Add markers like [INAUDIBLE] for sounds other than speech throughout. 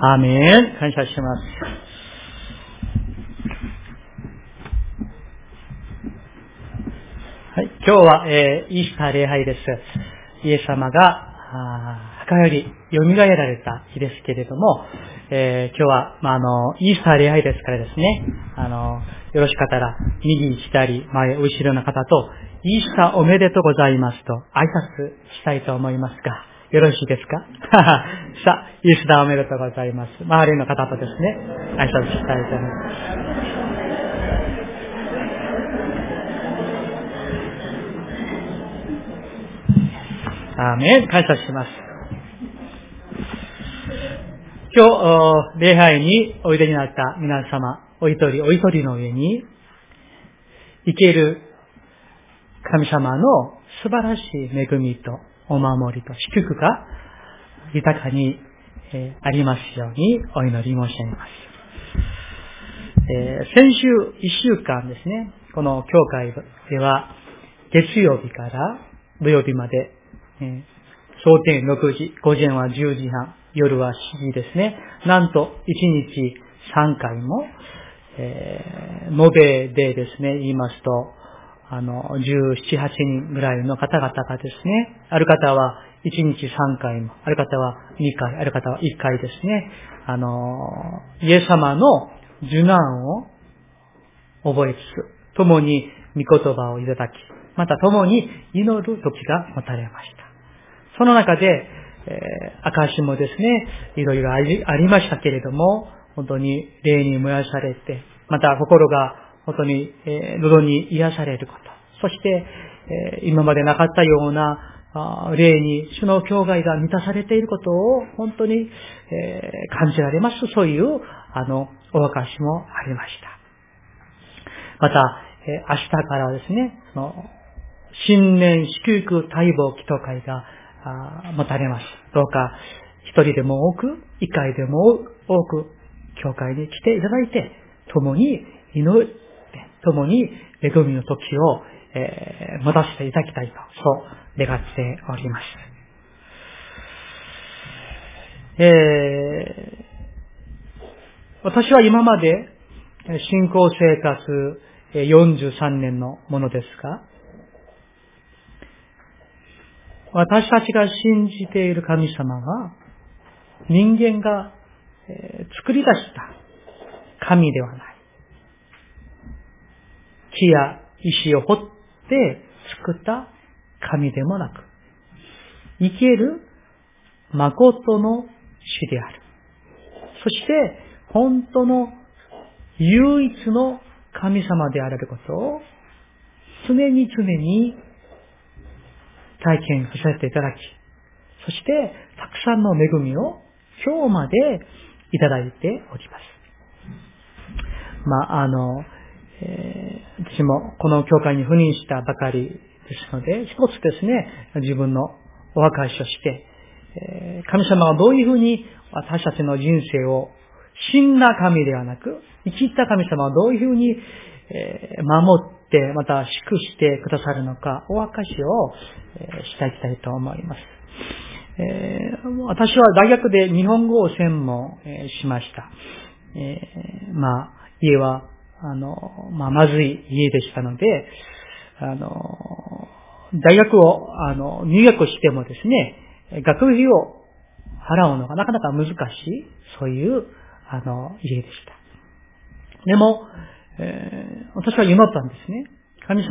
アーメン。感謝します。はい、今日は、えー、イースター礼拝です。イエス様が、墓より蘇られた日ですけれども、えー、今日は、まあ、あの、イースター礼拝ですからですね、あの、よろしかったら、右、左、前、後ろの方と、イースターおめでとうございますと挨拶したいと思いますが、よろしいですか？[LAUGHS] さあ、イースターおめでとうございます。周りの方とですね、挨拶したいと思います。アーメン、感謝します。今日、礼拝においでになった皆様、お一人お一人の上に、生ける神様の素晴らしい恵みとお守りと祝福が豊かに、えありますようにお祈り申し上げます。えー、先週一週間ですね、この教会では月曜日から土曜日まで、えー、蒼天6時、午前は10時半、夜は7時ですね。なんと1日3回も、えー、延べでですね、言いますと、あの、17、8人ぐらいの方々がですね、ある方は1日3回も、ある方は2回、ある方は1回ですね、あの、イエス様の受難を覚えつつ、共に御言葉をいただき、また共に祈る時が持たれました。その中で、えー、証もですね、いろいろありましたけれども、本当に霊に燃やされて、また心が本当に、えー、喉に癒されること。そして、えー、今までなかったような、霊に主の教会が満たされていることを本当に、えー、感じられます。そういう、あの、お証もありました。また、えー、明日からはですね、その新年祝福待望祈祷会が持たれます。どうか、一人でも多く、一回でも多く、教会に来ていただいて、共に祈る、共に恵みの時を、えー、持たせていただきたいと、そう願っております。えー、私は今まで信仰生活43年のものですが、私たちが信じている神様は、人間が作り出した神ではない。木や石を掘って作った神でもなく、生ける誠の死である。そして、本当の唯一の神様であることを、常に常に体験させていただき、そして、たくさんの恵みを今日までいただいております。まあ、あの、えー、私もこの教会に赴任したばかりですので、一つですね、自分のお証しをして、神様はどういうふうに私たちの人生を死んだ神ではなく、生きった神様はどういうふうに、守って、また祝してくださるのか、お証しを、していきたいと思います。私は大学で日本語を専門、しました。まあ、家はあの、まあ、まずい家でしたので、あの、大学を、あの、入学してもですね、学費を払うのがなかなか難しい、そういう、あの、家でした。でも、えー、私は祈ったんですね。神様、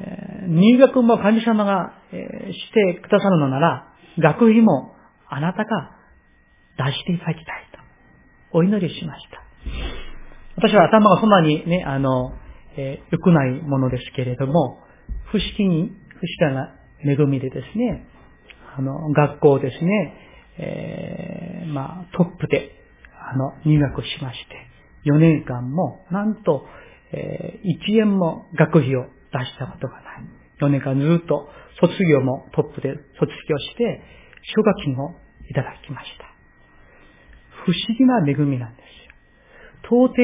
えー、入学も神様が、えー、してくださるのなら、学費もあなたが出していただきたいと、お祈りしました。私は頭がそんなにね、あの、えー、良くないものですけれども、不思議に、不思議な恵みでですね、あの、学校ですね、えー、まあ、トップで、あの、入学しまして、4年間も、なんと、えー、1円も学費を出したことがない。4年間ずっと卒業もトップで卒業して、奨学金をいただきました。不思議な恵みなんです。到底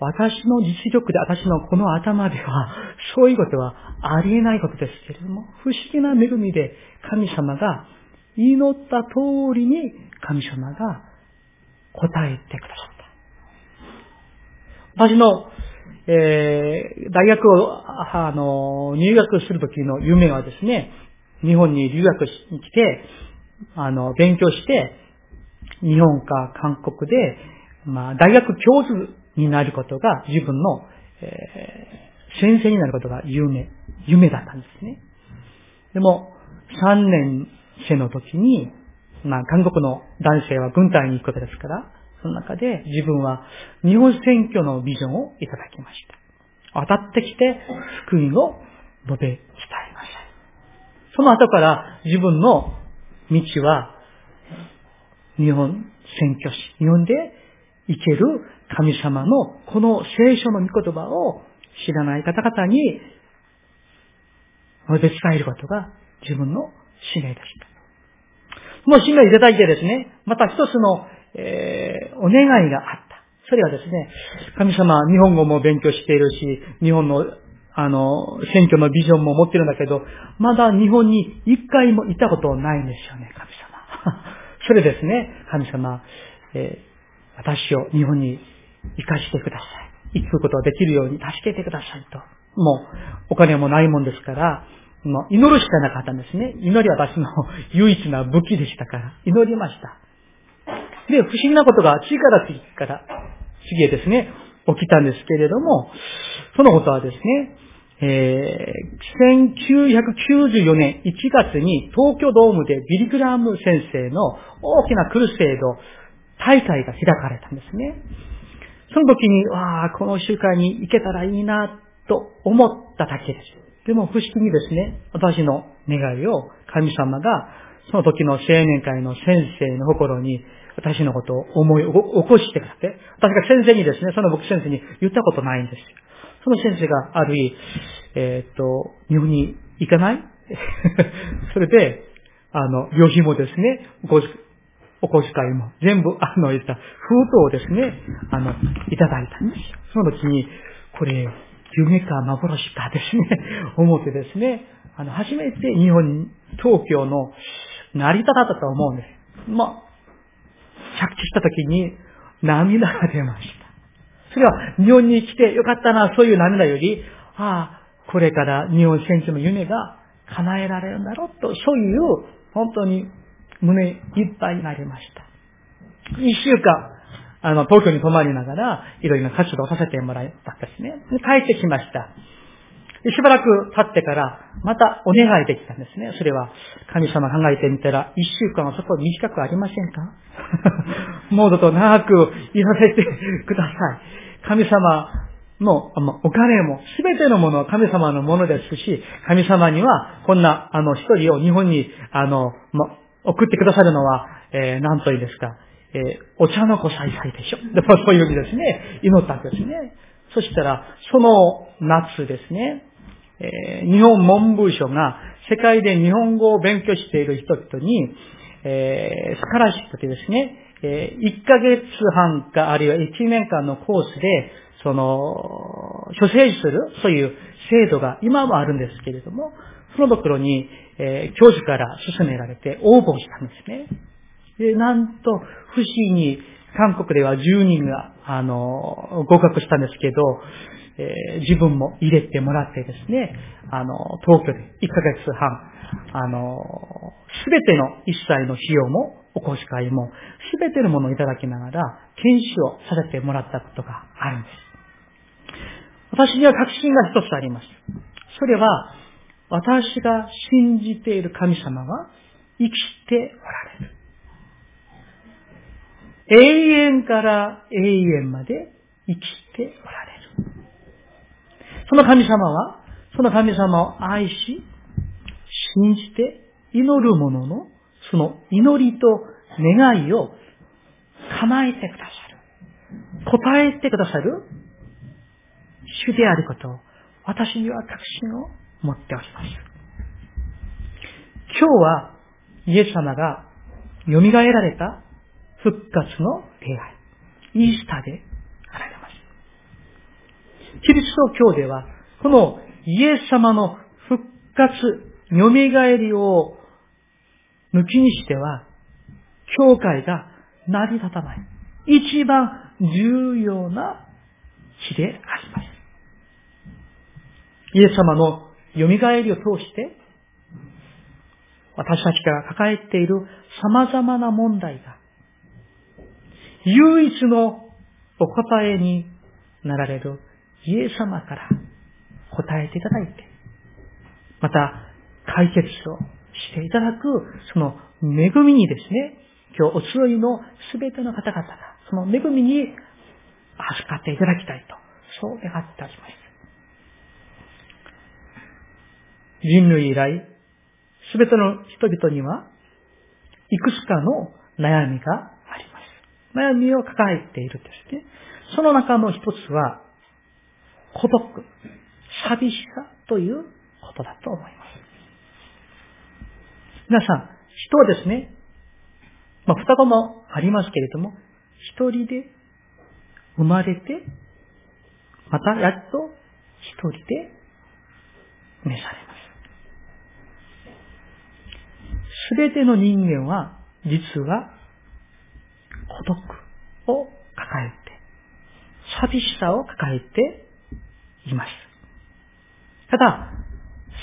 私の実力で私のこの頭では [LAUGHS] そういうことはありえないことですけれども、不思議な恵みで神様が祈った通りに神様が答えてくださった。私の、えー、大学を、あの、入学するときの夢はですね、日本に留学しに来て、あの、勉強して、日本か韓国で、まあ、大学教授になることが自分の、えー、先生になることが夢、夢だったんですね。でも、3年生の時に、まあ、韓国の男性は軍隊に行くわけですから、その中で自分は日本選挙のビジョンをいただきました。当たってきて、福音を述べ伝えました。その後から自分の道は、日本選挙師、日本で生ける神様のこの聖書の御言葉を知らない方々に述べ伝えることが自分の使命でした。その使命いただいてですね、また一つの、えー、お願いがあった。それはですね、神様、日本語も勉強しているし、日本の、あの、選挙のビジョンも持ってるんだけど、まだ日本に一回も行ったことないんですよね、神様。[LAUGHS] それですね、神様、えー、私を日本に行かしてください。行くことができるように助けてくださいと。もう、お金もないもんですから、もう祈るしかなかったんですね。祈りは私の唯一な武器でしたから、祈りました。で、不思議なことが次から次から、次へですね、起きたんですけれども、そのことはですね、えー、1994年1月に東京ドームでビリグラム先生の大きなクルセード大会が開かれたんですね。その時に、わあ、この集会に行けたらいいな、と思っただけです。でも不思議にですね、私の願いを神様がその時の青年会の先生の心に私のことを思い起こしてくれて、私が先生にですね、その僕先生に言ったことないんです。その先生がある日、えー、っと、日本に行かない？[LAUGHS] それで、あの、旅費もですね、お小遣いも全部、あの、言った封筒をですね、あの、いただいたんですよ。その時に、これ、夢か幻かですね、[LAUGHS] 思ってですね、あの、初めて日本、東京の成田だったと思うんです。まあ、着地した時に涙が出ました。それは日本に来てよかったな、そういう涙より、ああ、これから日本選手の夢が叶えられるんだろうと、そういう、本当に胸いっぱいになりました。一週間、あの、東京に泊まりながら、いろいろな活動をさせてもらったんですね。で帰ってきました。しばらく経ってから、またお願いできたんですね。それは、神様考えてみたら、一週間はそこ短くありませんか？[LAUGHS] もうちょっと長くいらせてください。神様の、お金も、すべてのものは神様のものですし、神様には、こんな、あの、一人を日本に、あの、ま、送ってくださるのは、えー、何と言うんですか、えー、お茶の子さいさいでしょ。[LAUGHS] でもそういうふうにですね、祈ったんですね。そしたら、その夏ですね、えー、日本文部省が世界で日本語を勉強している人々に、えー、スカラシップでですね、えー、1ヶ月半かあるいは1年間のコースで、その、書生する、そういう制度が今はあるんですけれども、そのところに、えー、教授から勧められて応募したんですね。で、なんと、不思議に、韓国では10人が、あの、合格したんですけど、えー、自分も入れてもらってですね、あの、東京で1ヶ月半、あの、すべての一切の費用も、お小遣いも、すべてのものをいただきながら、研修をさせてもらったことがあるんです。私には確信が一つあります。それは、私が信じている神様は生きておられる。永遠から永遠まで生きておられる。その神様は、その神様を愛し、信じて祈る者の、その祈りと願いを叶えてくださる。答えてくださる主であることを、私には確信を持っております。今日は、イエス様が蘇られた復活の礼拝。イースターであられます。キリスト教では、このイエス様の復活、蘇りを抜きにしては、教会が成り立たない。一番重要な日であります。イエス様の蘇りを通して、私たちが抱えている様々な問題が、唯一のお答えになられるイエス様から答えていただいて、また解決をしていただく、その恵みにですね、今日お集いのすべての方々が、その恵みに預かっていただきたいと、そう願っております。人類以来、すべての人々には、いくつかの悩みがあります。悩みを抱えているんですね。その中の一つは、孤独、寂しさということだと思います。皆さん、人はですね、まあ、双子もありますけれども、一人で生まれて、またやっと一人で召されます。すべての人間は、実は、孤独を抱えて、寂しさを抱えています。ただ、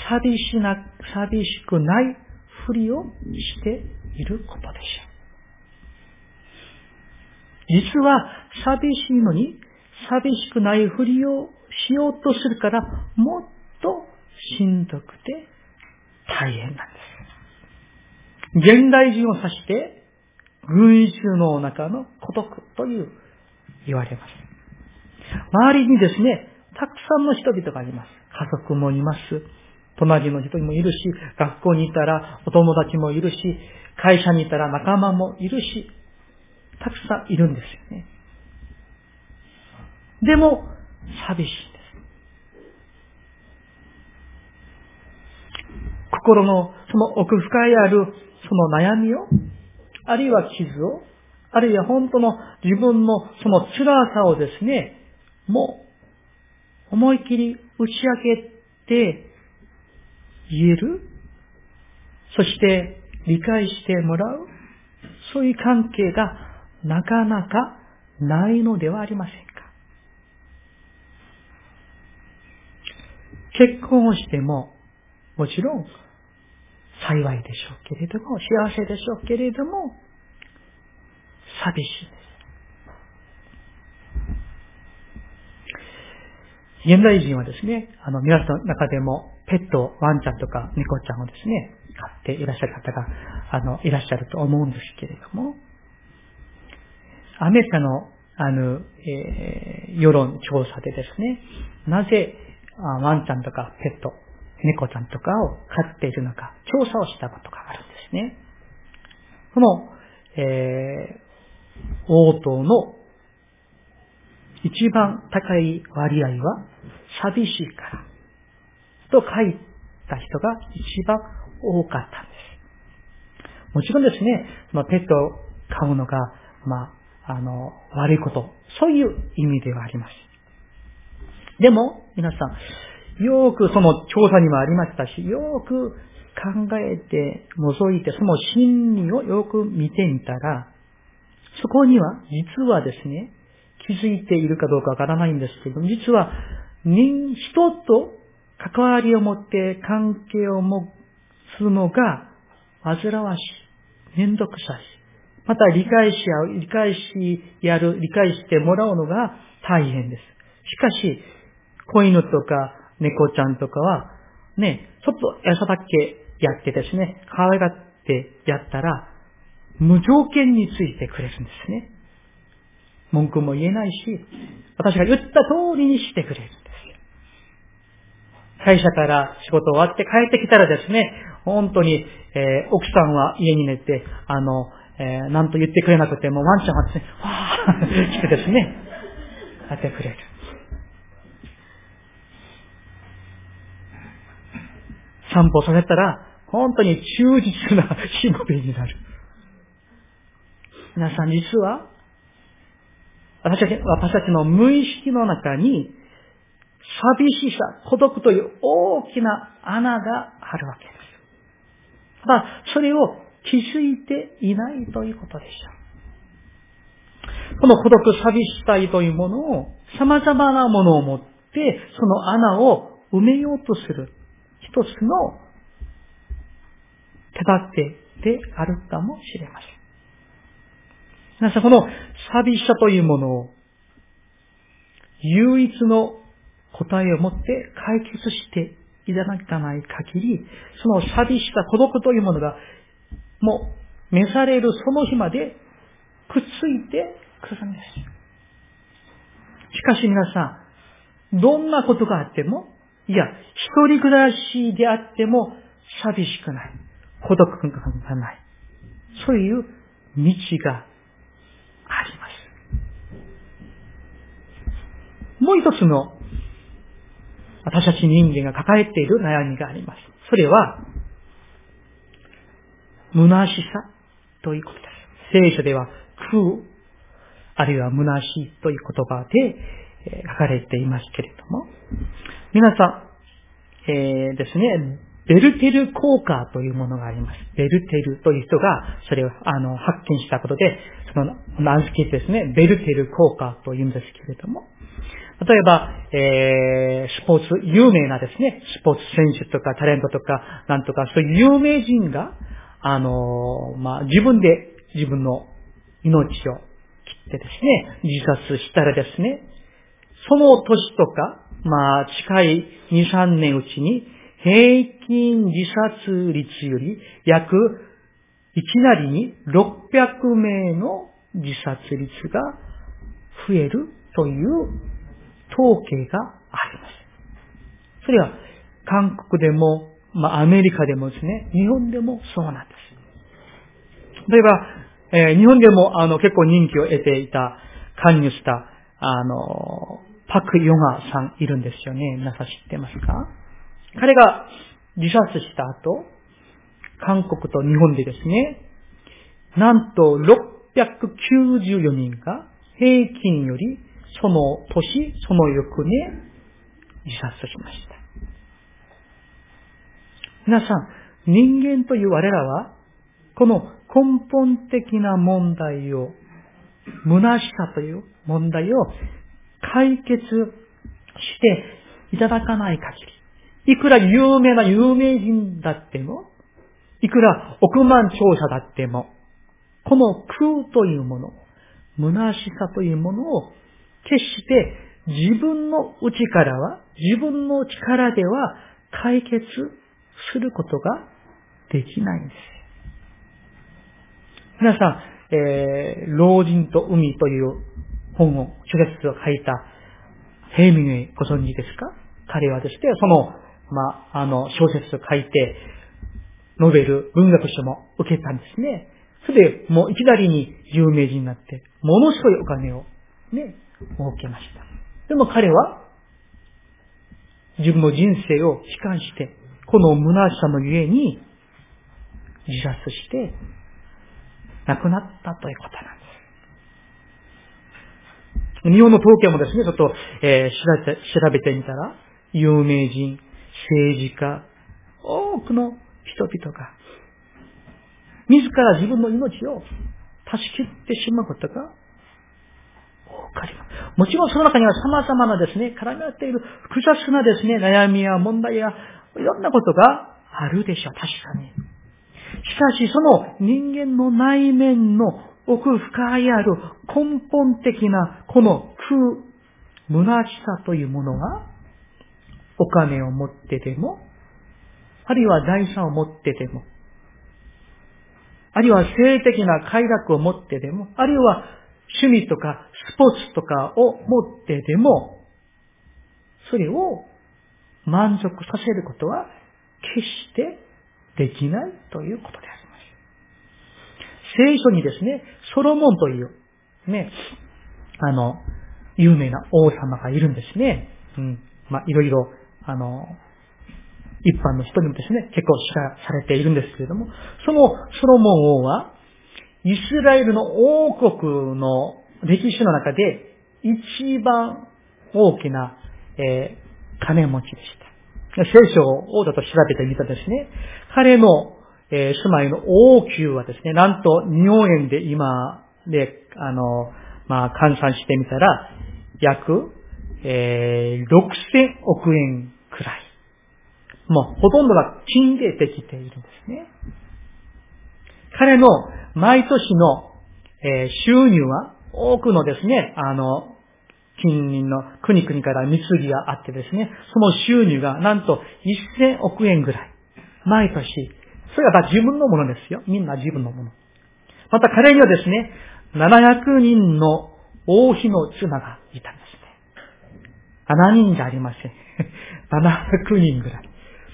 寂しな、寂しくないふりをしていることでしょう。実は寂しいのに寂しくないふりをしようとするからもっとしんどくて大変なんです。現代人を指して群衆の中の孤独という言われます。周りにですね、たくさんの人々がいます。家族もいます。隣の人もいるし、学校にいたらお友達もいるし、会社にいたら仲間もいるし、たくさんいるんですよね。でも、寂しいんです。心のその奥深いあるその悩みを、あるいは傷を、あるいは本当の自分のその辛さをですね、もう思い切り打ち明けて言える。そして理解してもらう。そういう関係がなかなかないのではありませんか。結婚をしても、もちろん幸いでしょうけれども、幸せでしょうけれども、寂しいです。現代人はですね、あの、皆さんの中でも、ペット、ワンちゃんとか猫ちゃんをですね、飼っていらっしゃる方が、あの、いらっしゃると思うんですけれども、アメリカの、あの、えー、世論調査でですね、なぜ、ワンちゃんとかペット、猫ちゃんとかを飼っているのか、調査をしたことがあるんですね。この、えー、応答の一番高い割合は、寂しいから、と書いた人が一番多かったんです。もちろんですね、まあ、ペットを飼うのが、まあ、あの、悪いこと、そういう意味ではあります。でも、皆さん、よくその調査にもありましたし、よく考えて、覗いて、その真理をよく見てみたら、そこには、実はですね、気づいているかどうかわからないんですけども、実は人、人と関わりを持って関係を持つのが煩わしい、めんどくさい。また理解し合う、理解しやる、理解してもらうのが大変です。しかし、子犬とか猫ちゃんとかは、ね、ちょっと餌だけやってですね、可愛がってやったら、無条件についてくれるんですね。文句も言えないし、私が言った通りにしてくれるんです会社から仕事終わって帰ってきたらですね、本当に、えー、奥さんは家に寝て、あの、えー、なんと言ってくれなくても、ワンちゃんはですね、わーしてですね、やってくれる。散歩させたら、本当に忠実なしもべになる。皆さん実は、私たち私たちの無意識の中に、寂しさ、孤独という大きな穴があるわけです。ただ、それを気づいていないということでしょう。この孤独寂しさというものを、様々なものを持って、その穴を埋めようとする、一つの手立てであるかもしれません。皆さん、この寂しさというものを、唯一の答えを持って解決していただかない限り、その寂しさ、孤独というものが、もう、召されるその日までくっついてくるんです。しかし皆さん、どんなことがあっても、いや、一人暮らしであっても寂しくない。孤独感がない。そういう道があります。もう一つの私たち人間が抱えている悩みがあります。それは、虚しさということです。聖書では、空、あるいは虚しいという言葉で書かれていますけれども、皆さん、えー、ですね、ベルテル効果というものがあります。ベルテルという人が、それを、あの、発見したことで、その、名付けてですね、ベルテル効果というんですけれども、例えば、えー、スポーツ、有名なですね、スポーツ選手とかタレントとか、なんとか、そういう有名人が、あの、まあ、自分で自分の命を切ってですね、自殺したらですね、その年とか、まあ、近い2、3年うちに、平均自殺率より約、いきなりに600名の自殺率が増えるという統計があります。それは、韓国でも、まあ、アメリカでもですね、日本でもそうなんです。例えば、えー、日本でも、あの、結構人気を得ていた、関与した、あの、パク・ヨガさんいるんですよね。皆さん知ってますか？彼が自殺した後、韓国と日本でですね、なんと694人が平均よりその年、その翌年、自殺しました。皆さん、人間という我らは、この根本的な問題を、虚しさという問題を解決していただかない限り、いくら有名な有名人だっても、いくら億万長者だっても、この空というもの、虚しさというものを決して自分の内からは、自分の力では解決することができないんです。皆さん、えー、老人と海という本を、小説を書いたヘイミングご存知ですか？彼はですね、その、まあ、あの、小説を書いて、ノベル、文学賞も受けたんですね。それで、もういきなりに有名人になって、ものすごいお金を、ね、設けました。でも彼は、自分の人生を悲観して、この虚しさのゆえに、自殺して、亡くなったということなんです。日本の統計もですね、ちょっと、えー、調べて、調べてみたら、有名人、政治家、多くの人々が、自ら自分の命を断ち切ってしまうことがかります。もちろんその中には様々なですね、絡み合っている複雑なですね、悩みや問題やいろんなことがあるでしょう。確かに。しかしその人間の内面の奥深いある根本的なこの空、虚しさというものがお金を持ってでも、あるいは財産を持ってでも、あるいは性的な快楽を持ってでも、あるいは趣味とかスポーツとかを持ってでも、それを満足させることは決してできないということであります。聖書にですね、ソロモンという、ね、あの、有名な王様がいるんですね。うん。まあ、いろいろ、あの、一般の人にもですね、結構知らされているんですけれども、そのソロモン王は、イスラエルの王国の歴史の中で一番大きな、えー、金持ちでした。聖書をだと調べてみたですね、彼の、えー、住まいの王宮はですね、なんと日本円で今で、あの、まあ、換算してみたら、約、えー、6000億円くらい。もう、ほとんどが金でできているんですね。彼の毎年の、えー、収入は、多くのですね、あの、近隣の国々から貢ぎがあってですね、その収入がなんと1000億円ぐらい。毎年。それは自分のものですよ。みんな自分のもの。また彼にはですね、700人の王妃の妻がいたんですね。7人じゃありません。[LAUGHS] 700人ぐらい。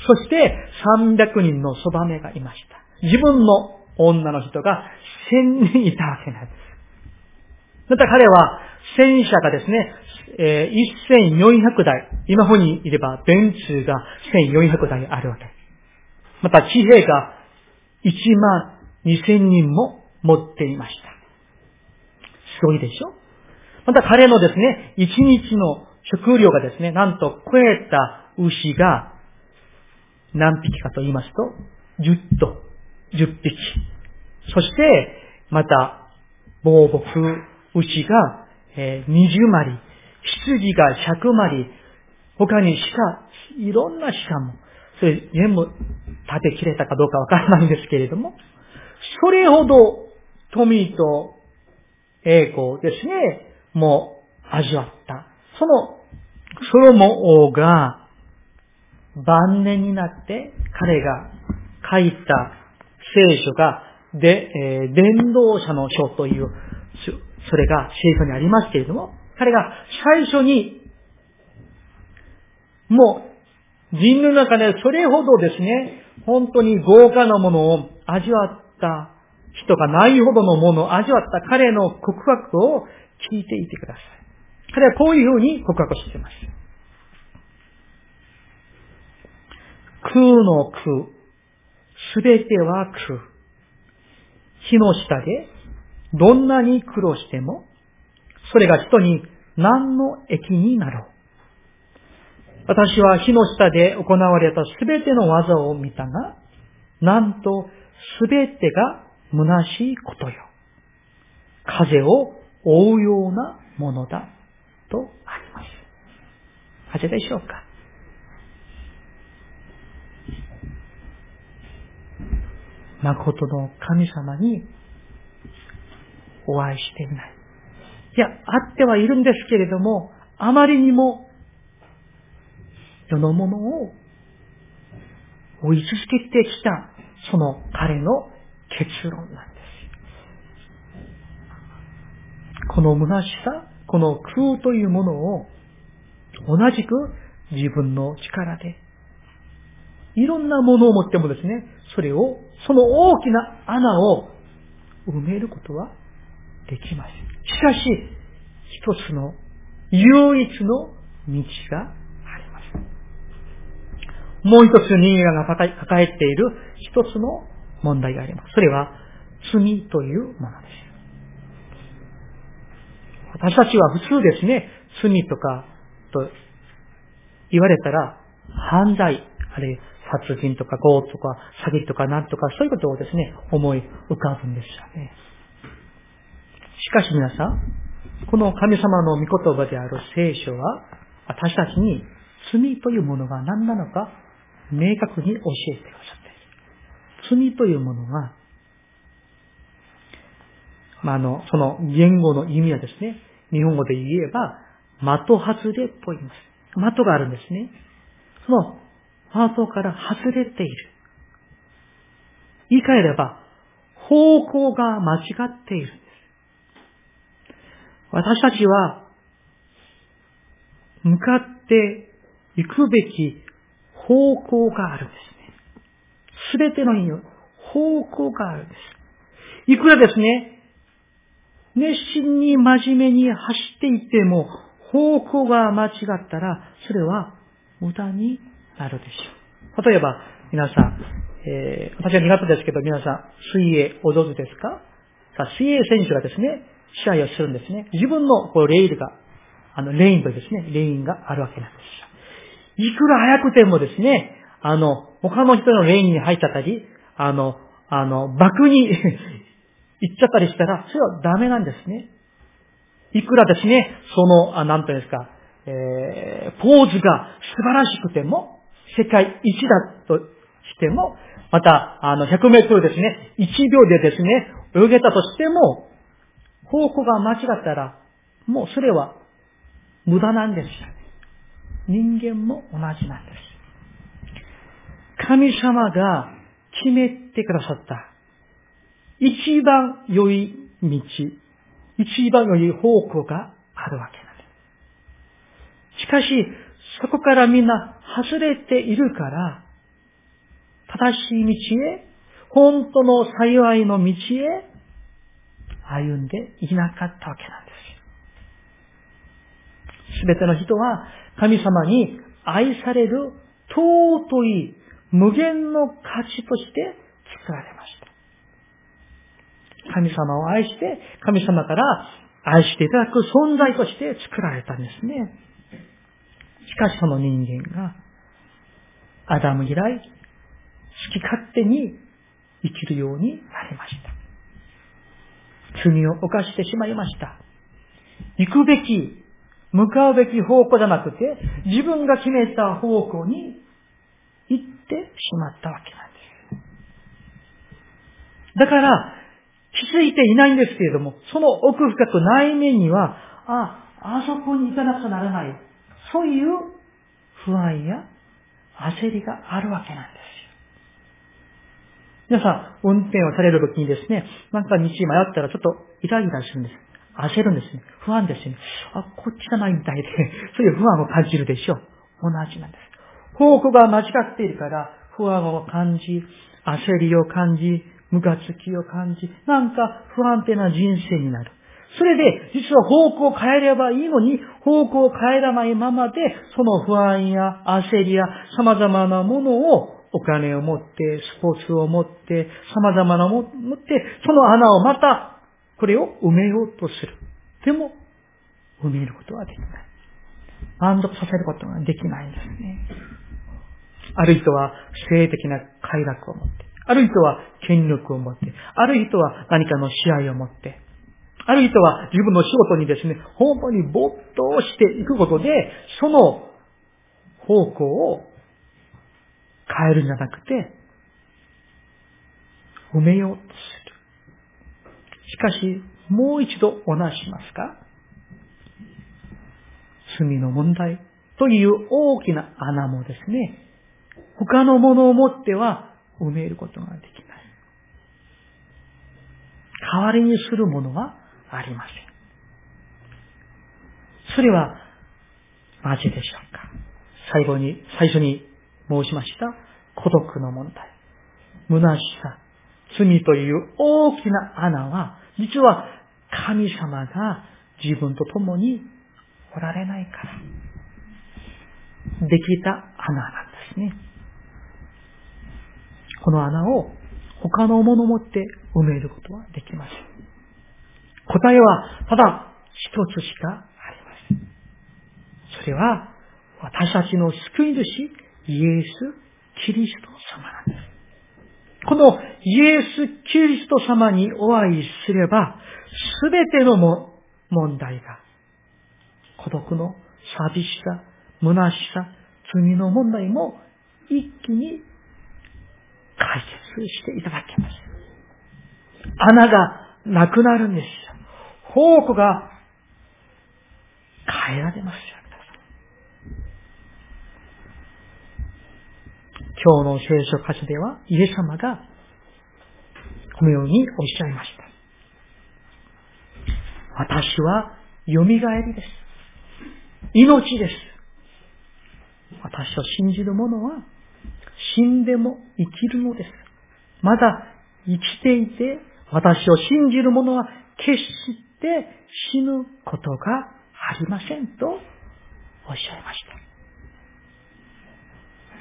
そして300人のそばめがいました。自分の女の人が1000人いたわけなんです。また彼は戦車がですね、えー、1400台、今方にいれば、電通が1400台あるわけ。また、地兵が1万2000人も持っていました。すごいでしょ？また彼のですね、1日の食料がですね、なんと超えた牛が何匹かと言いますと、10頭、10匹。そして、また、防木牛がえー、20マリ、羊が100マリ、他に鹿、いろんな鹿も、それ全部食べきれたかどうかわからないんですけれども、それほど富と栄光ですね、もう味わった。そのソロモン王が晩年になって彼が書いた聖書が、で、えー、伝道者の書というそれが聖書にありますけれども、彼が最初に、もう人の中でそれほどですね、本当に豪華なものを味わった人がないほどのものを味わった彼の告白を聞いていてください。彼はこういうふうに告白しています。空の空、すべては空。火の下でどんなに苦労しても、それが人に何の益になろう。私は火の下で行われたすべての技を見たが、なんとすべてが虚しいことよ。風を追うようなものだとあります。なぜでしょうか誠の神様にお会いしていない。いや、あってはいるんですけれども、あまりにも世のものを追い続けてきた、その彼の結論なんです。この虚しさ、この空というものを同じく自分の力で、いろんなものを持ってもですね、それを、その大きな穴を埋めることはできます。しかし、一つの唯一の道があります。もう一つ人間が抱えている一つの問題があります。それは罪というものです。私たちは普通ですね、罪とかと言われたら犯罪、あるいは殺人とか強盗とか詐欺とかなんとかそういうことをですね、思い浮かぶんですよね。しかし皆さん、この神様の御言葉である聖書は、私たちに罪というものが何なのか、明確に教えてくださってい。罪というものが、まあ、あの、その言語の意味はですね、日本語で言えば、的外れと言います。的があるんですね。その的から外れている。言い換えれば、方向が間違っているんです。私たちは、向かって行くべき方向があるんです。すべての意味、方向があるんです。いくらですね、熱心に真面目に走っていても、方向が間違ったら、それは無駄になるでしょう。例えば、皆さん、えー、私は苦手ですけど、皆さん、水泳お上手ですか？水泳選手がですね、支配をするんですね。自分のこうレイルが、あの、レインとですね、レインがあるわけなんですよ。いくら早くてもですね、あの、他の人のレインに入っちゃったり、あの、あの、爆に [LAUGHS] 行っちゃったりしたら、それはダメなんですね。いくらですね、その、あなんていうんですか、えー、ポーズが素晴らしくても、世界一だとしても、また、あの、100メートルですね、1秒でですね、泳げたとしても、方向が間違ったら、もうそれは無駄なんですよ。人間も同じなんです。神様が決めてくださった、一番良い道、一番良い方向があるわけなんです。しかし、そこからみんな外れているから、正しい道へ、本当の幸いの道へ歩んでいなかったわけなんです。すべての人は神様に愛される尊い無限の価値として作られました。神様を愛して、神様から愛していただく存在として作られたんですね。しかしその人間が、アダム以来、好き勝手に生きるようになりました。罪を犯してしまいました。行くべき、向かうべき方向じゃなくて、自分が決めた方向にってしまったわけなんです。だから、気づいていないんですけれども、その奥深く内面には、あ、あそこに行かなくちゃならない。そういう不安や焦りがあるわけなんですよ。皆さん、運転をされるときにですね、なんか道迷ったらちょっとイライラするんです。焦るんですね。不安ですね。あ、こっちじゃないみたいで、そういう不安を感じるでしょう。同じなんです。方向が間違っているから、不安を感じ、焦りを感じ、無がつきを感じ、なんか不安定な人生になる。それで、実は方向を変えればいいのに、方向を変えらないままで、その不安や焦りや様々なものをお金を持って、スポーツを持って、様々なものを持って、その穴をまた、これを埋めようとする。でも、埋めることはできない。満足させることができないんですね。ある人は性的な快楽を持って、ある人は権力を持って、ある人は何かの試合を持って、ある人は自分の仕事にですね、本当に没頭していくことで、その方向を変えるんじゃなくて、埋めようとする。しかし、もう一度おなしますか？罪の問題という大きな穴もですね、他のものをもっては埋めることができない。代わりにするものはありません。それは、なぜでしょうか最後に、最初に申しました孤独の問題。虚しさ。罪という大きな穴は、実は神様が自分と共におられないから、できた穴なんですね。この穴を他のものをもって埋めることはできません。答えはただ一つしかありません。それは私たちの救い主イエス・キリスト様なんです。このイエス・キリスト様にお会いすれば、すべてのも問題が、孤独の寂しさ、虚しさ、罪の問題も一気に解決していただけます。穴がなくなるんですよ。宝庫が変えられますよ。今日の聖書箇所では、イエス様が、このようにおっしゃいました。私は、蘇りです。命です。私を信じる者は、死んでも生きるのです。まだ生きていて、私を信じる者は、決して死ぬことがありませんとおっしゃいました。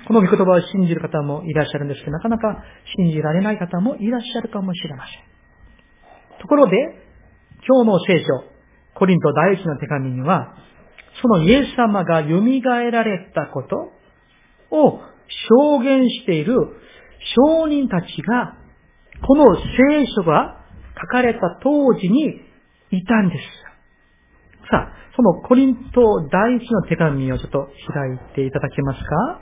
この御言葉を信じる方もいらっしゃるんですけど、なかなか信じられない方もいらっしゃるかもしれません。ところで、今日の聖書、コリント第一の手紙には、そのイエス様が蘇られたことを証言している証人たちが、この聖書が書かれた当時にいたんです。さあそのコリント第一の手紙をちょっと開いていただけますか？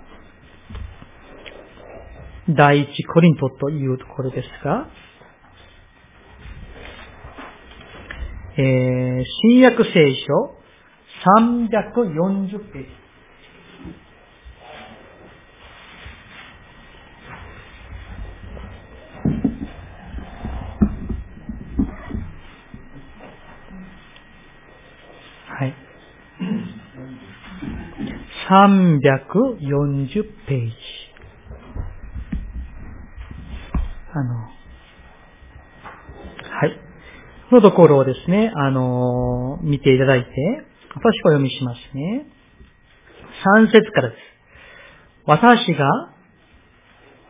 第一コリントというところですが、えー、新約聖書340ページ。はい。340ページ。あの、はい。このところをですね、あの、見ていただいて、私お読みしますね。3節からです。私が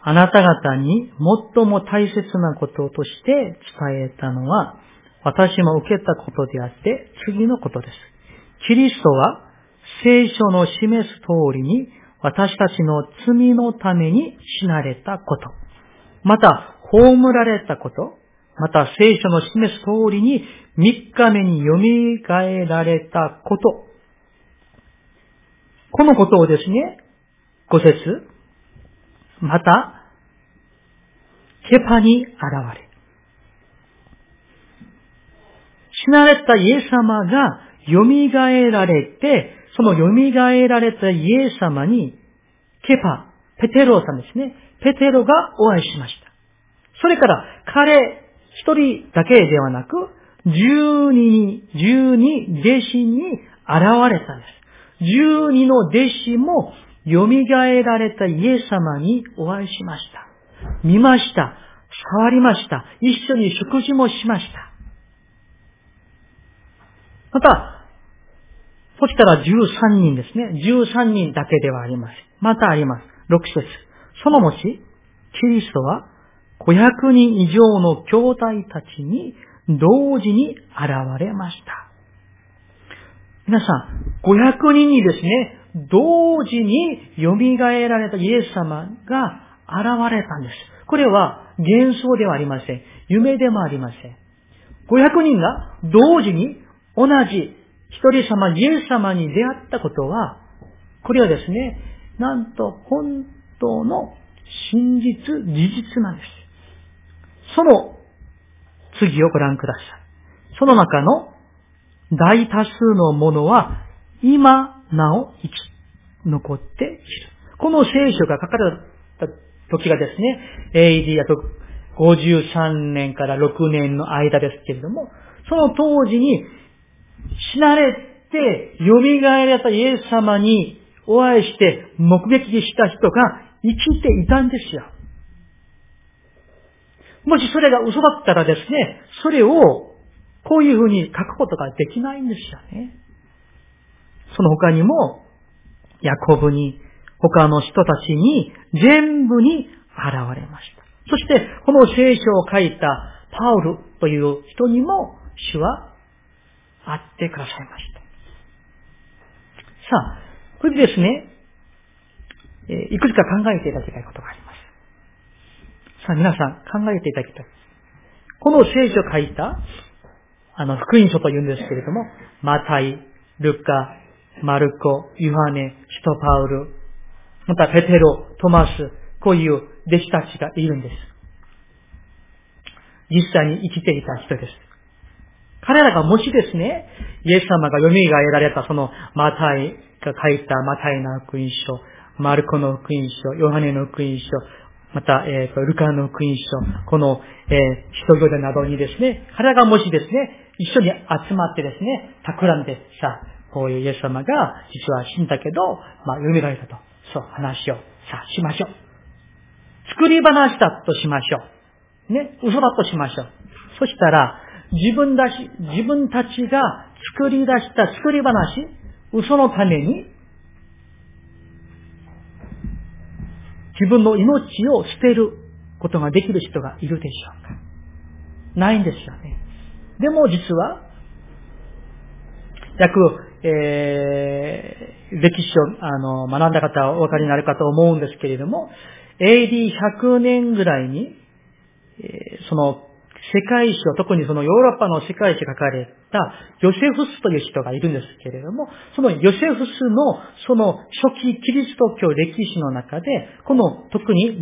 あなた方に最も大切なこととして伝えたのは、私も受けたことであって、次のことです。キリストは聖書の示す通りに私たちの罪のために死なれたこと、また、葬られたこと、また聖書の示す通りに3日目に蘇られたこと。このことをですね、五節、また、ケパに現れ、死なれたイエス様が蘇られて、その蘇られたイエス様に、ケパ、ペテロさんですね。ペテロがお会いしました。それから彼一人だけではなく、十二、十二弟子に現れたんです。十二の弟子も蘇られたイエス様にお会いしました。見ました。触りました。一緒に食事もしました。また、そしたら13人ですね。13人だけではありません。またあります。6節その後、キリストは500人以上の兄弟たちに同時に現れました。皆さん、500人にですね、同時に蘇られたイエス様が現れたんです。これは幻想ではありません。夢でもありません。500人が同時に同じ一人様、イエス様に出会ったことは、これはですね、なんと本当の真実、事実なんです。その次をご覧ください。その中の大多数のものは今なお生き残っている。この聖書が書かれた時がですね、AD あと53年から6年の間ですけれども、その当時に死なれて蘇られたイエス様にお会いして目撃した人が生きていたんですよ。もしそれが嘘だったらですね、それをこういうふうに書くことができないんですよね。その他にも、ヤコブに、他の人たちに、全部に現れました。そして、この聖書を書いたパウルという人にも、主は会ってくださいました。さあ、これでですね、えいくつか考えていただきたいことがあります。さあ皆さん考えていただきたい。この聖書を書いた、あの、福音書と言うんですけれども、マタイ、ルカ、マルコ、ユハネ、シトパウル、またペテロ、トマス、こういう弟子たちがいるんです。実際に生きていた人です。彼らがもしですね、イエス様が蘇られたそのマタイが書いたマタイの福音書、マルコの福音書、ヨハネの福音書、また、えっ、ー、と、ルカの福音書、この、えー、人々などにですね、彼らがもしですね、一緒に集まってですね、企んで、さ、こういうイエス様が実は死んだけど、まあ、蘇られたと。そう、話を、さ、しましょう。作り話だとしましょう。ね、嘘だとしましょう。そしたら、自分だし、自分たちが作り出した作り話、嘘のために、自分の命を捨てることができる人がいるでしょうかないんですよね。でも実は、約、えー、歴史をあの学んだ方はお分かりになるかと思うんですけれども、AD100 年ぐらいに、えー、その世界史を、特にそのヨーロッパの世界史が書かれたヨセフスという人がいるんですけれども、そのヨセフスのその初期キリスト教歴史の中で、この特に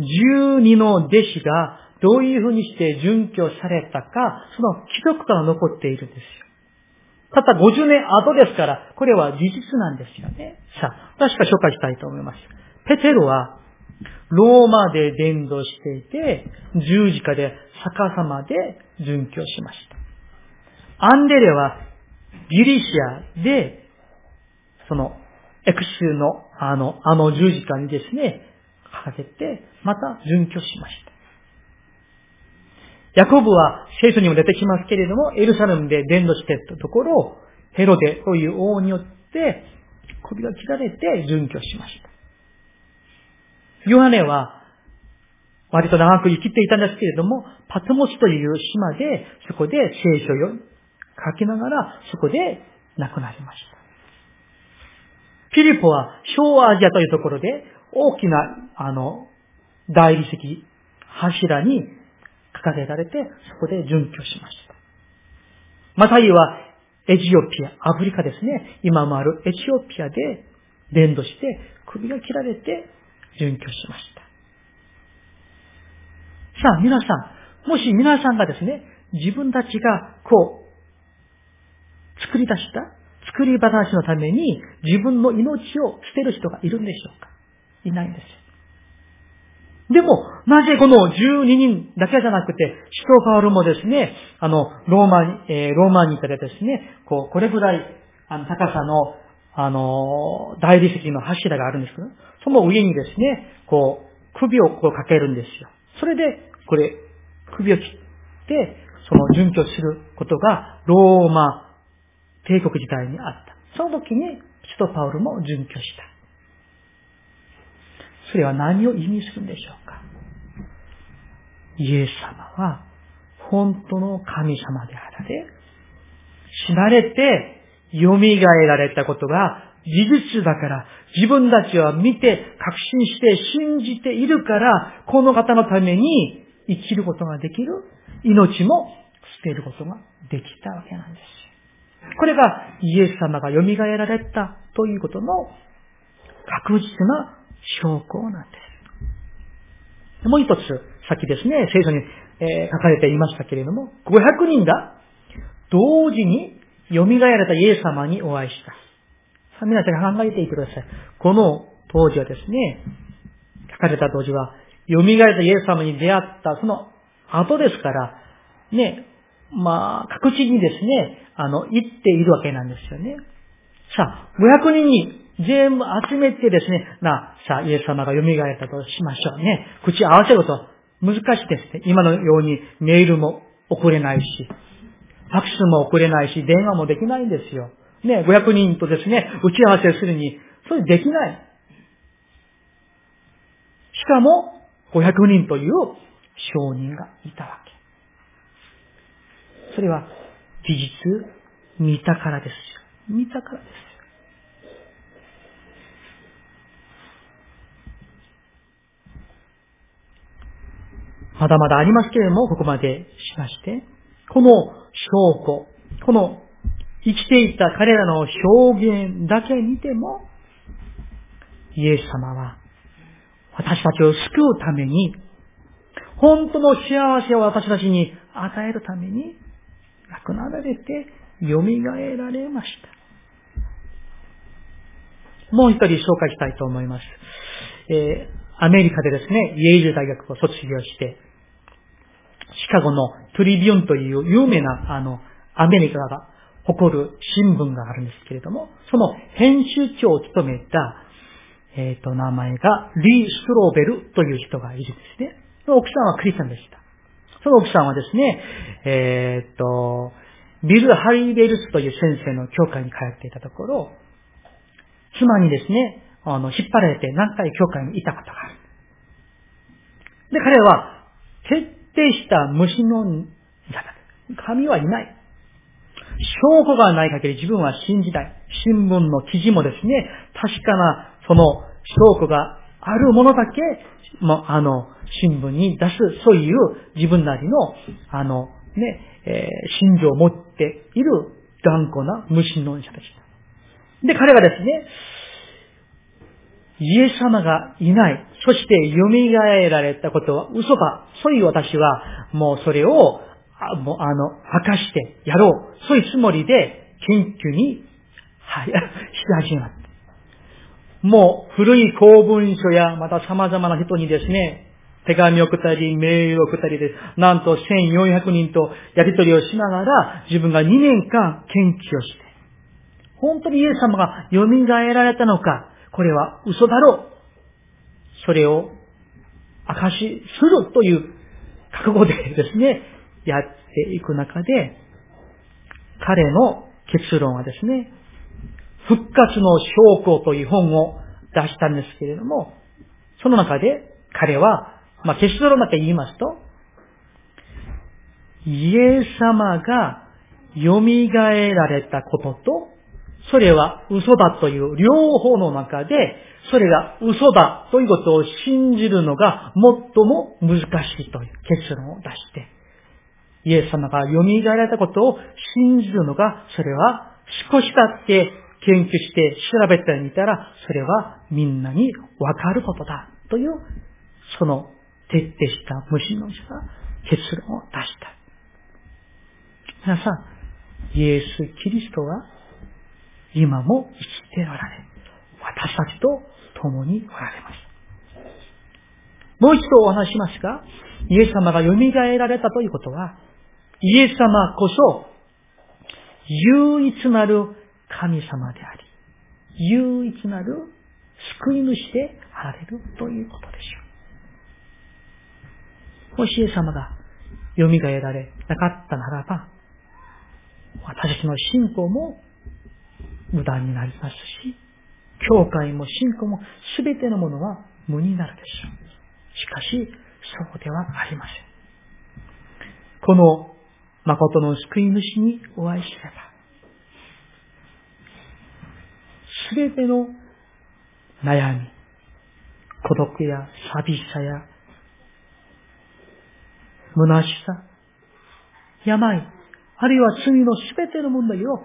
12の弟子がどういうふうにして殉教されたか、その記録が残っているんですよ。たった50年後ですから、これは事実なんですよね。さあ、私が紹介したいと思います。ペテロは、ローマで伝道していて、十字架で逆さまで殉教しました。アンデレは、ギリシアで、その、エクスの、あの、あの十字架にですね、かけて、また殉教しました。ヤコブは聖書にも出てきますけれども、エルサレムで伝道してたところ、ヘロデという王によって首が切られて殉教しました。ヨハネは割と長く生きていたんですけれども、パトモスという島で、そこで聖書を書きながら、そこで亡くなりました。フィリポは小アジアというところで大きな、あの、大理石柱に掲げられて、そこで殉教しました。マタイはエチオピア、アフリカですね。今もあるエチオピアで伝道して首が切られて殉教しました。さあ、皆さん、もし皆さんがですね、自分たちがこう、作り出した作り話のために自分の命を捨てる人がいるんでしょうか？いないんです。でも、なぜこの12人だけじゃなくて、使徒パウルもですね、あの、ローマに、えー、ローマに行ったらですね、こう、これぐらい、あの、高さの、あの、大理石の柱があるんですけど、その上にですね、こう、首をこうかけるんですよ。それで、これ、首を切って、その準拠することが、ローマ帝国時代にあった。その時に、使徒パウルも準拠した。それは何を意味するんでしょうかイエス様は本当の神様であられ、死なれて蘇られたことが事実だから、自分たちは見て、確信して、信じているから、この方のために生きることができる、命も捨てることができたわけなんです。これがイエス様が蘇られたということの確実な証拠なんです。もう一つ、さっきですね、聖書に、え、書かれていましたけれども、500人が同時に蘇られたイエス様にお会いした。皆さん考えていてください。この当時はですね、書かれた当時は、蘇られたイエス様に出会ったその後ですから、ね、まあ、各地にですね、あの、行っているわけなんですよね。さあ、500人に全部集めてですね、な、さあ、イエス様が蘇ったとしましょうね。口合わせると難しいですね。今のようにメールも送れないし、ファクスも送れないし、電話もできないんですよ。ね、500人とですね、打ち合わせするに、それできない。しかも、500人という証人がいたわけ。それは、事実、見たからですよ。見たからです。まだまだありますけれども、ここまでしまして、この証拠、この生きていた彼らの表現だけ見ても、イエス様は私たちを救うために、本当の幸せを私たちに与えるために、亡くなられて、蘇られました。もう一人紹介したいと思います。えーアメリカでですね、イェール大学を卒業して、シカゴのトリビューンという有名な、あの、アメリカが誇る新聞があるんですけれども、その編集長を務めた、えっ、ー、と、名前がリー・ストローベルという人がいるんですね。奥さんはクリスチャンでした。その奥さんはですね、えっ、ー、と、ビル・ハリー・ベルスという先生の教会に通っていたところ、妻にですね、あの、引っ張られて何回教会にいたことがある。で、彼は、徹底した虫の神はいない。証拠がない限り自分は信じない。新聞の記事もですね、確かなその証拠があるものだけ、もあの、新聞に出す、そういう自分なりの、あの、ね、えー、信条を持っている頑固な無神論者でした。で、彼がですね、イエス様がいない。そして蘇られたことは嘘だ。そういう私は、もうそれを、あもうあの、明かしてやろう。そういうつもりで、研究に、はい、[LAUGHS] し始まった。もう古い公文書や、また様々な人にですね、手紙を送ったり、メールを送ったりです、なんと1400人とやり取りをしながら、自分が2年間研究をして、本当にイエス様が蘇られたのか、これは嘘だろう。それを証しするという覚悟でですね、やっていく中で、彼の結論はですね、復活の証拠という本を出したんですけれども、その中で彼は、まあ、結論だけ言いますと、イエス様が蘇られたことと、それは嘘だという両方の中で、それが嘘だということを信じるのが最も難しいという結論を出して、イエス様が蘇られたことを信じるのが、それは少しだって研究して調べてみたら、それはみんなにわかることだという、その徹底した無心の人が結論を出した。皆さん、イエス・キリストは今も生きておられ、私たちと共におられます。もう一度お話しますが、イエス様が蘇られたということは、イエス様こそ、唯一なる神様であり、唯一なる救い主であられるということでしょう。もしイエス様が蘇られなかったならば、私たちの信仰も無駄になりますし、教会も信仰も全てのものは無になるでしょう。しかし、そうではありません。この誠の救い主にお会いすれば、すべての悩み、孤独や寂しさや、虚しさ、病、あるいは罪のすべての問題を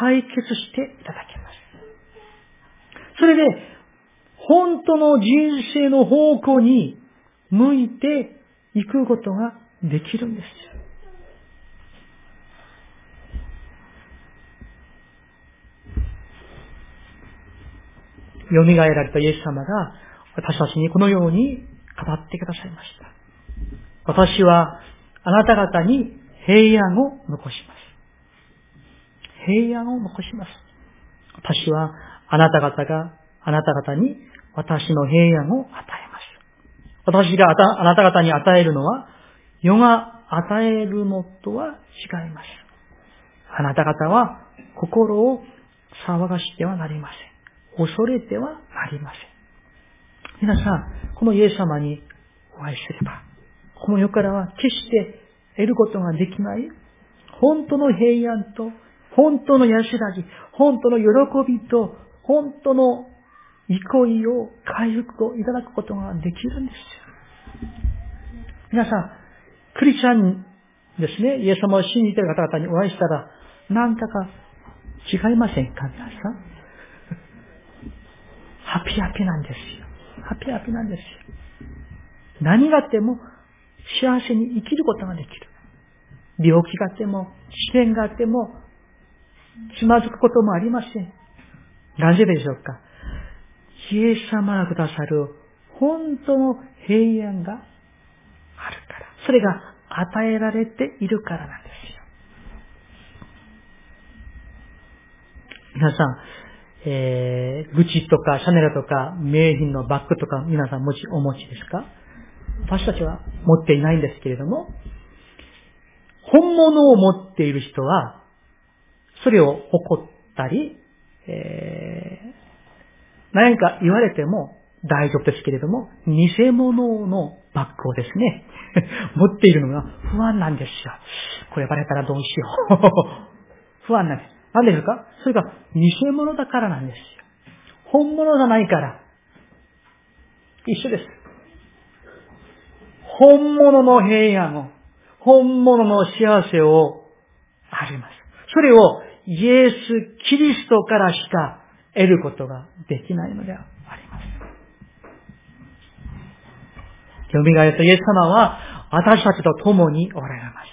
解決していただけます。それで、本当の人生の方向に向いていくことができるんです。蘇られたイエス様が私たちにこのように語ってくださいました。私はあなた方に平安を残します。平安を残します。私はあなた方があなた方に私の平安を与えます。私があなた方に与えるのは世が与えるのとは違います。あなた方は心を騒がしてはなりません。恐れてはなりません。皆さん、このイエス様にお会いすれば、この世からは決して得ることができない、本当の平安と、本当の安らぎ、本当の喜びと、本当の憩いを、回復をいただくことができるんですよ。皆さん、クリスチャンですね、イエス様を信じている方々にお会いしたら、なんだか違いませんか？皆さん。ハピハピなんですよ。ハピハピなんですよ。何があっても幸せに生きることができる。病気があっても、試練があっても、つまずくこともありません。なぜでしょうかイエス様がくださる本当の平安があるから。それが与えられているからなんですよ。皆さん、えー、グチとかシャネルとか名品のバッグとか皆さんもちお持ちですか？私たちは持っていないんですけれども、本物を持っている人は、それを誇ったり、えー、何か言われても大丈夫ですけれども、偽物のバッグをですね、[LAUGHS] 持っているのが不安なんですよ。これバレたらどうしよう。[LAUGHS] 不安なんです。なんですか？それが偽物だからなんですよ。本物じゃないから。一緒です。本物の平安を、本物の幸せをあります。それをイエス・キリストからしか得ることができないのではあります。蘇ったイエス様は私たちと共におられます。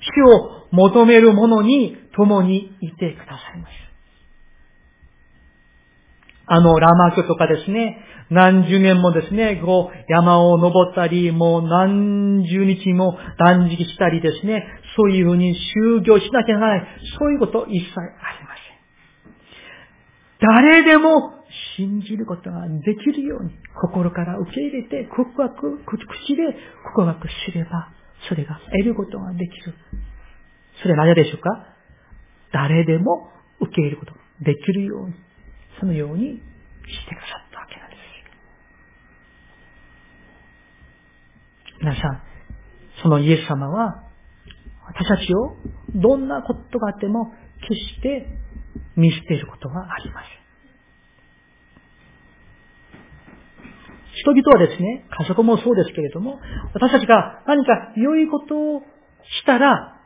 死を求める者に共にいてくださいます。あの、ラマ教とかですね、何十年もですね、こう、山を登ったり、もう何十日も断食したりですね、そういうふうに修行しなきゃならない、そういうこと一切ありません。誰でも信じることができるように、心から受け入れて、告白、口で告白すれば、それが得ることができる。それは何でしょうか？誰でも受け入れることができるように、そのようにしてくださったわけなんです。皆さん、そのイエス様は、私たちをどんなことがあっても決して見捨てることがありません。人々はですね、家族もそうですけれども、私たちが何か良いことをしたら、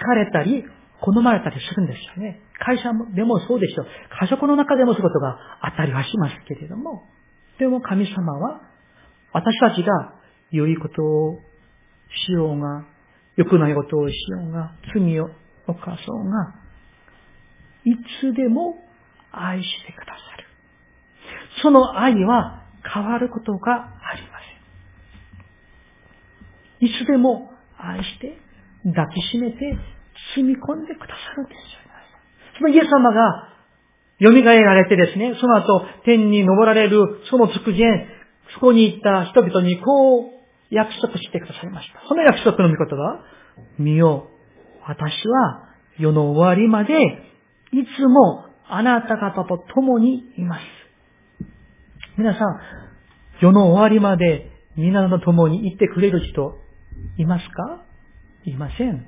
疲れたり、好まれたりするんですよね。会社でもそうでしょう。家族の中でもそういうことがあったりはしますけれども、でも神様は、私たちが良いことをしようが、良くないことをしようが、罪を犯そうが、いつでも愛してくださる。その愛は変わることがありません。いつでも愛して抱きしめて包み込んでくださるんですよ。そのイエス様が蘇られてですね、その後天に昇られるその直前、そこに行った人々にこう約束してくださいました。その約束の御言葉、見よ、私は世の終わりまでいつもあなた方と共にいます。皆さん、世の終わりまで皆の共に行ってくれる人いますか？いません。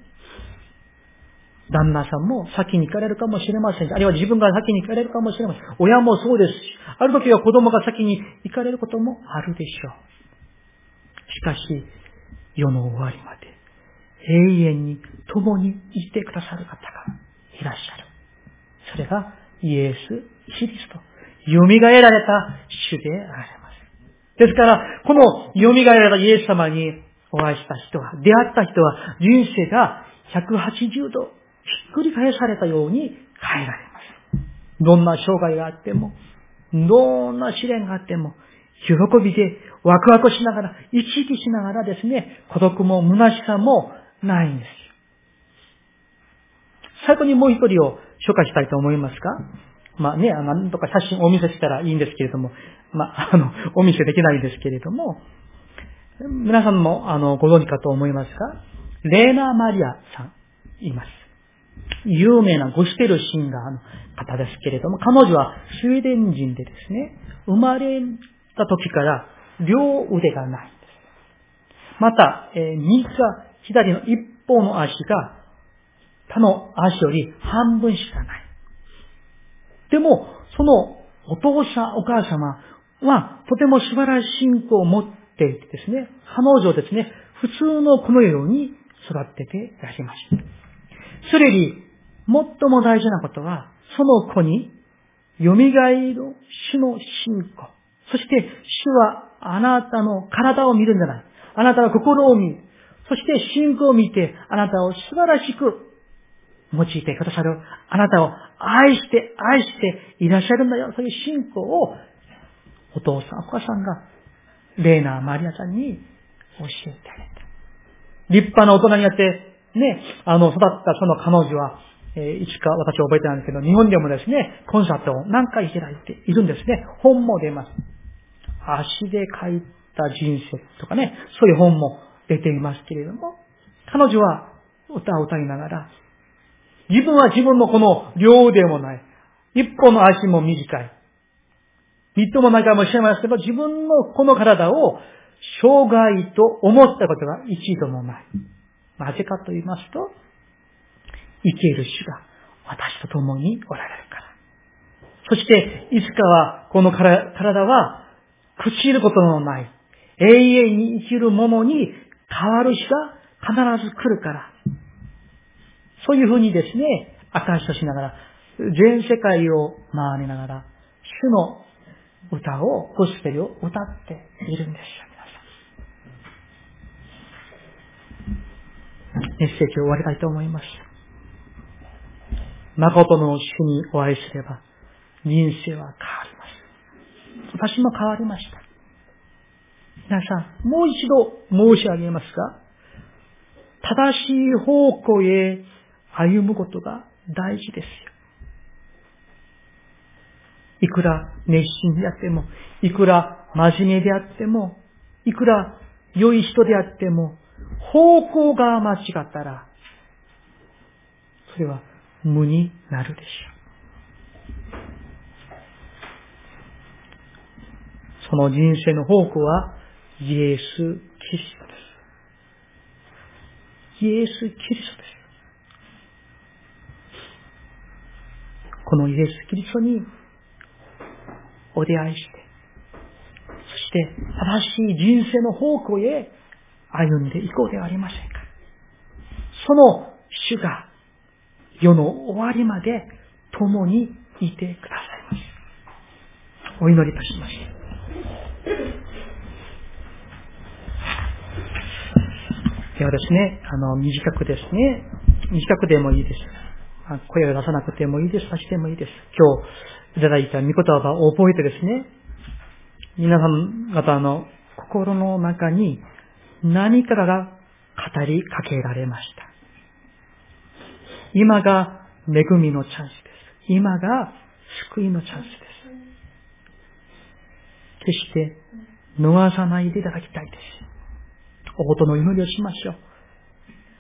旦那さんも先に行かれるかもしれませんし。あるいは自分が先に行かれるかもしれません。親もそうですし、ある時は子供が先に行かれることもあるでしょう。しかし、世の終わりまで永遠に共にいてくださる方がいらっしゃる。それがイエス・キリスト。蘇られた主であられます。ですから、この蘇られたイエス様にお会いした人は、出会った人は、人生が180度ひっくり返されたように変えられます。どんな障害があっても、どんな試練があっても、喜びでワクワクしながら、生き生きしながらですね、孤独も虚しさもないんです。最後にもう一人を紹介したいと思いますか？まあね、なんとか写真をお見せしたらいいんですけれども、まあ、[LAUGHS] あの、お見せできないんですけれども、皆さんも、あの、ご存知かと思いますが、レーナ・マリアさん、います。有名なゴスペルシンガーの方ですけれども、彼女はスウェーデン人でですね、生まれた時から両腕がないんです。また、えー、右か左の一方の足が他の足より半分しかない。でも、そのお父さん、お母様はとても素晴らしい信仰を持っていてですね、彼女をですね、普通の子のように育てていらしゃいました。それより、最も大事なことは、その子に、蘇る主の信仰。そして、主はあなたの体を見るんじゃない。あなたは心を見る。そして信仰を見て、あなたを素晴らしく用いてくださる。あなたを愛して、愛していらっしゃるんだよ。そういう信仰を、お父さん、お母さんが、レーナー・マリアさんに教えてあげた。立派な大人になって、ね、あの、育ったその彼女は、えー、いつか私は覚えてないんですけど、日本でもですね、コンサートを何回開いているんですね。本も出ます。足で書いた人生とかね、そういう本も出ていますけれども、彼女は歌を歌いながら、自分は自分のこの両腕もない。一歩の足も短い。みっともないかもしれませんけど、自分のこの体を障害と思ったことが一度もない。なぜかと言いますと、生ける主が私と共におられるから。そして、いつかはこの体は朽ちることのない、永遠に生きるものに変わる日が必ず来るから。そういうふうにですね、証しとしながら、全世界を回りながら、主の歌を、ゴスペルを歌っているんですよ、皆さん。メッセージを終わりたいと思います。誠の主にお会いすれば、人生は変わります。私も変わりました。皆さん、もう一度申し上げますが、正しい方向へ歩むことが大事ですよ。いくら熱心であっても、いくら真面目であっても、いくら良い人であっても、方向が間違ったら、それは無になるでしょう。その人生の方向は、イエス・キリストです。イエス・キリストです。このイエス・キリストにお出会いして、そして正しい人生の方向へ歩んでいこうではありませんか。その主が世の終わりまで共にいてくださいます。お祈りいたします。ではですね、あの、短くですね、短くでもいいです。声を出さなくてもいいです。さしてもいいです。今日いただいた御言葉を覚えてですね、皆さん方の心の中に何かが語りかけられました。今が恵みのチャンスです。今が救いのチャンスです。決して逃さないでいただきたいです。おことの祈りをしましょう。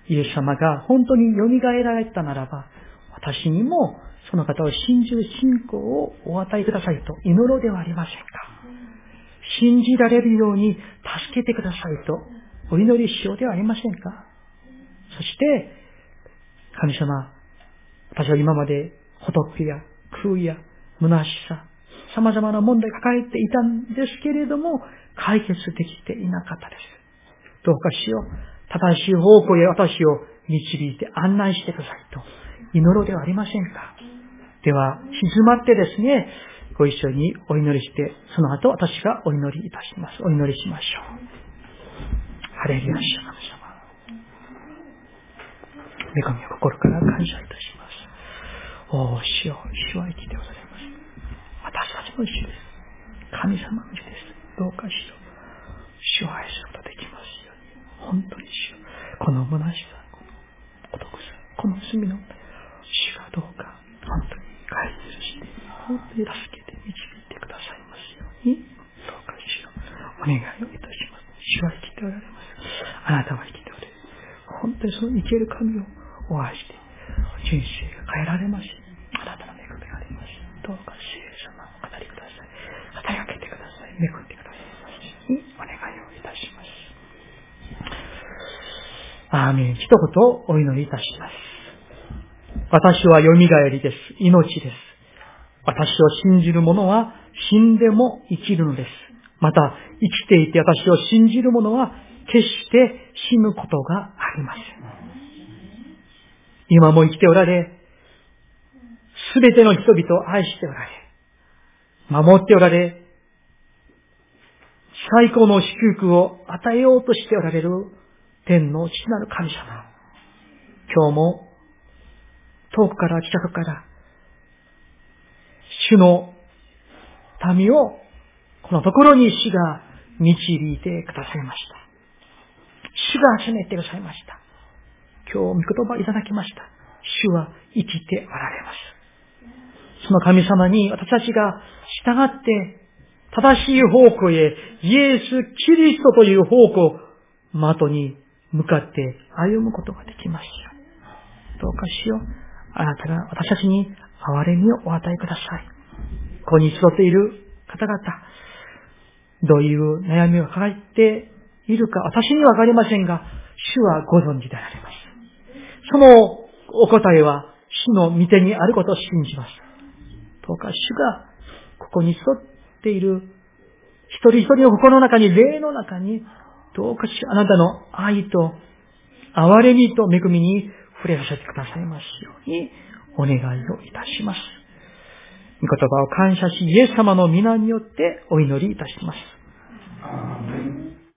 イエス様が本当に蘇られたならば、私にもその方を信じる信仰をお与えくださいと祈ろうではありませんか。信じられるように助けてくださいとお祈りしようではありませんか？そして、神様、私は今まで仏や空や虚しさ、様々な問題抱えていたんですけれども、解決できていなかったです。どうかしよう。正しい方向へ私を導いて案内してくださいと祈ろうではありませんか？では、静まってですね、ご一緒にお祈りして、その後私がお祈りいたします。お祈りしましょう。ハレルヤ主神様。女神を心から感謝いたします。おお、主よ、主は生きてございます。私たちの主です。神様の主です。どうかしよ。主を愛することができますように。本当に主よ。この虚しさ、この孤独さ、この罪の主がどうか、本当に解決して、本当に助けて導いてくださいますように、どうかしよ。お願いをいたします。主は生きておられます。あなたは生きておられる。本当にその生ける神をお会いして、人生が変えられます。あなたの恵みがあります。どうか聖様お語りください。働けてください。恵んでくださいお願いをいたします。アーメン。一言お祈りいたします。私は蘇りです。命です。私を信じる者は死んでも生きるのです。また、生きていて私を信じる者は決して死ぬことがありません。今も生きておられ、すべての人々を愛しておられ、守っておられ、最高の祝福を与えようとしておられる天の父なる神様。今日も遠くから近くから、主の民をこのところに主が導いてくださいました。主が集めてくださいました。今日御言葉いただきました。主は生きておられます。その神様に私たちが従って正しい方向へイエス・キリストという方向、的に向かって歩むことができますよ。どうかしよう。あなたが私たちに憐れみをお与えください。ここに集っている方々、どういう悩みを抱えているか、私にはわかりませんが、主はご存知であられます。そのお答えは、主の御手にあることを信じます。どうか主が、ここに集っている、一人一人の心の中に、霊の中に、どうか主、あなたの愛と、憐れみと恵みに触れさせてくださいますようにお願いをいたします。御言葉を感謝し、イエス様の皆によってお祈りいたします。